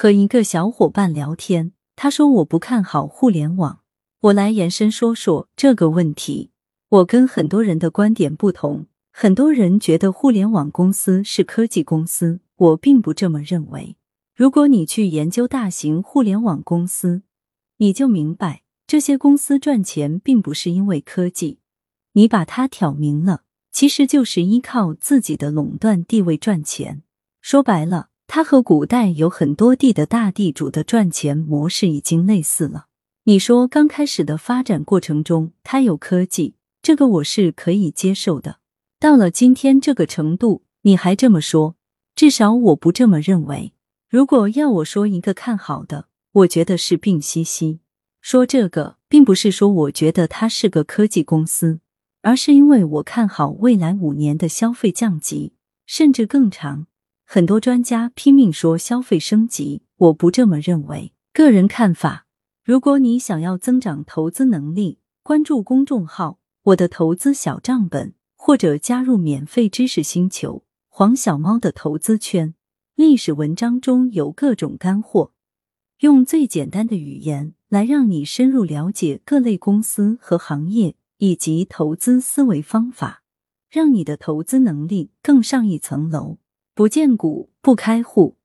和一个小伙伴聊天，他说我不看好互联网，我来延伸说说这个问题。我跟很多人的观点不同，很多人觉得互联网公司是科技公司，我并不这么认为。如果你去研究大型互联网公司，你就明白这些公司赚钱并不是因为科技，你把它挑明了，其实就是依靠自己的垄断地位赚钱。说白了。它和古代有很多地的大地主的赚钱模式已经类似了。你说刚开始的发展过程中，它有科技，这个我是可以接受的。到了今天这个程度，你还这么说，至少我不这么认为。如果要我说一个看好的，我觉得是病西西。说这个，并不是说我觉得它是个科技公司，而是因为我看好未来五年的消费降级，甚至更长。很多专家拼命说消费升级，我不这么认为。个人看法：如果你想要增长投资能力，关注公众号“我的投资小账本”，或者加入免费知识星球“黄小猫的投资圈”。历史文章中有各种干货，用最简单的语言来让你深入了解各类公司和行业以及投资思维方法，让你的投资能力更上一层楼。不见股不开户。